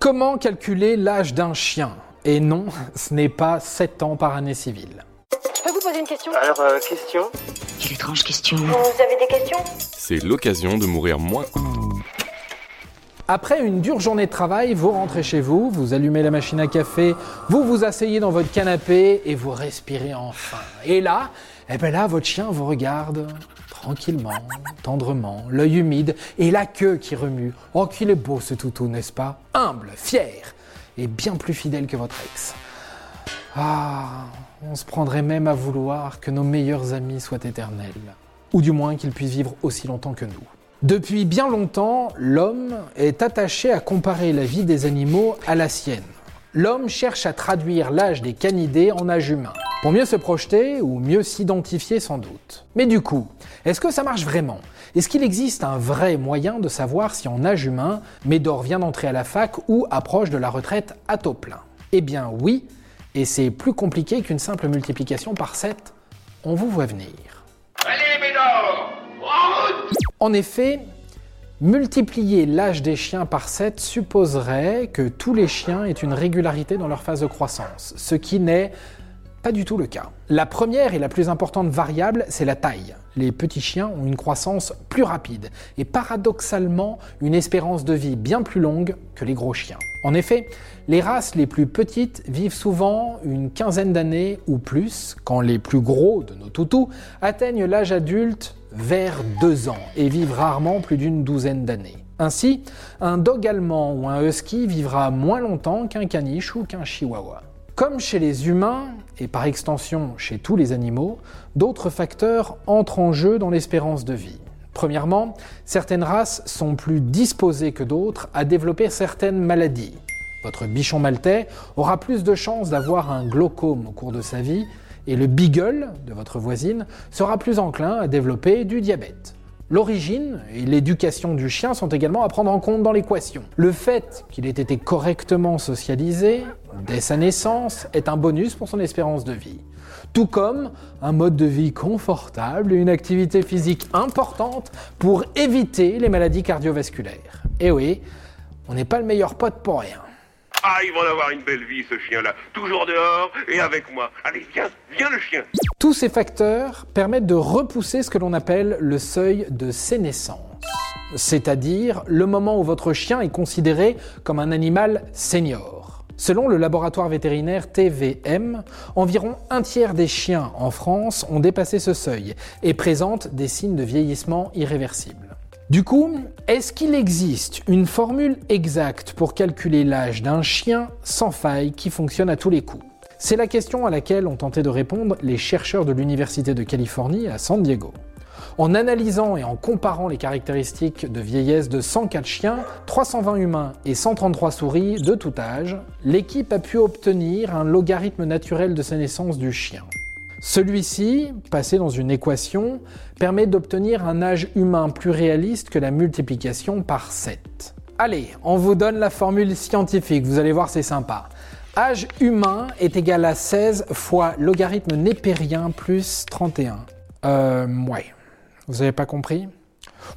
Comment calculer l'âge d'un chien? Et non, ce n'est pas 7 ans par année civile. Je peux vous poser une question? Alors, euh, question? Quelle étrange question. Vous avez des questions? C'est l'occasion de mourir moins. Après une dure journée de travail, vous rentrez chez vous, vous allumez la machine à café, vous vous asseyez dans votre canapé et vous respirez enfin. Et là, eh ben là, votre chien vous regarde tranquillement, tendrement, l'œil humide et la queue qui remue. Oh, qu'il est beau ce toutou, n'est-ce pas? Humble, fier et bien plus fidèle que votre ex. Ah, on se prendrait même à vouloir que nos meilleurs amis soient éternels. Ou du moins qu'ils puissent vivre aussi longtemps que nous. Depuis bien longtemps, l'homme est attaché à comparer la vie des animaux à la sienne. L'homme cherche à traduire l'âge des canidés en âge humain, pour mieux se projeter ou mieux s'identifier sans doute. Mais du coup, est-ce que ça marche vraiment? Est-ce qu'il existe un vrai moyen de savoir si en âge humain, Médor vient d'entrer à la fac ou approche de la retraite à taux plein? Eh bien oui, et c'est plus compliqué qu'une simple multiplication par 7. On vous voit venir. Allez, Médor En route En effet, multiplier l'âge des chiens par 7 supposerait que tous les chiens aient une régularité dans leur phase de croissance, ce qui n'est pas du tout le cas. La première et la plus importante variable, c'est la taille. Les petits chiens ont une croissance plus rapide et paradoxalement une espérance de vie bien plus longue que les gros chiens. En effet, les races les plus petites vivent souvent une quinzaine d'années ou plus, quand les plus gros de nos toutous atteignent l'âge adulte vers deux ans et vivent rarement plus d'une douzaine d'années. Ainsi, un dog allemand ou un husky vivra moins longtemps qu'un caniche ou qu'un chihuahua. Comme chez les humains, et par extension chez tous les animaux, d'autres facteurs entrent en jeu dans l'espérance de vie. Premièrement, certaines races sont plus disposées que d'autres à développer certaines maladies. Votre bichon maltais aura plus de chances d'avoir un glaucome au cours de sa vie, et le beagle de votre voisine sera plus enclin à développer du diabète. L'origine et l'éducation du chien sont également à prendre en compte dans l'équation. Le fait qu'il ait été correctement socialisé dès sa naissance est un bonus pour son espérance de vie. Tout comme un mode de vie confortable et une activité physique importante pour éviter les maladies cardiovasculaires. Et oui, on n'est pas le meilleur pote pour rien. Ah, il va en avoir une belle vie, ce chien-là. Toujours dehors et avec moi. Allez, viens, viens le chien. Tous ces facteurs permettent de repousser ce que l'on appelle le seuil de sénescence, c'est-à-dire le moment où votre chien est considéré comme un animal senior. Selon le laboratoire vétérinaire TVM, environ un tiers des chiens en France ont dépassé ce seuil et présentent des signes de vieillissement irréversible. Du coup, est-ce qu'il existe une formule exacte pour calculer l'âge d'un chien sans faille qui fonctionne à tous les coups? C'est la question à laquelle ont tenté de répondre les chercheurs de l'Université de Californie à San Diego. En analysant et en comparant les caractéristiques de vieillesse de 104 chiens, 320 humains et 133 souris de tout âge, l'équipe a pu obtenir un logarithme naturel de sénescence du chien. Celui-ci, passé dans une équation, permet d'obtenir un âge humain plus réaliste que la multiplication par 7. Allez, on vous donne la formule scientifique, vous allez voir c'est sympa. Âge humain est égal à 16 fois logarithme népérien plus 31. Euh, ouais. Vous n'avez pas compris?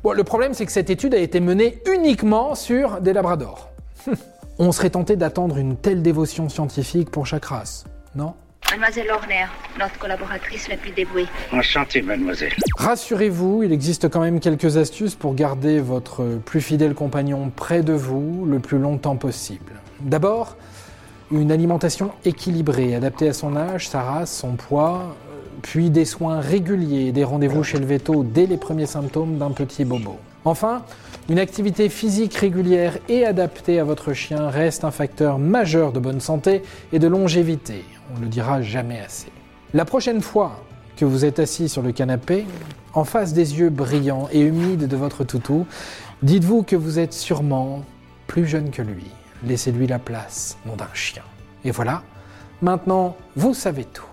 Bon, le problème c'est que cette étude a été menée uniquement sur des labradors. On serait tenté d'attendre une telle dévotion scientifique pour chaque race, non? Mademoiselle Horner, notre collaboratrice la plus dévouée. Enchanté, mademoiselle. Rassurez-vous, il existe quand même quelques astuces pour garder votre plus fidèle compagnon près de vous le plus longtemps possible. D'abord, une alimentation équilibrée, adaptée à son âge, sa race, son poids, puis des soins réguliers, des rendez-vous chez le veto dès les premiers symptômes d'un petit bobo. Enfin, une activité physique régulière et adaptée à votre chien reste un facteur majeur de bonne santé et de longévité. On ne le dira jamais assez. La prochaine fois que vous êtes assis sur le canapé, en face des yeux brillants et humides de votre toutou, dites-vous que vous êtes sûrement plus jeune que lui. Laissez-lui la place, nom d'un chien. Et voilà, maintenant, vous savez tout.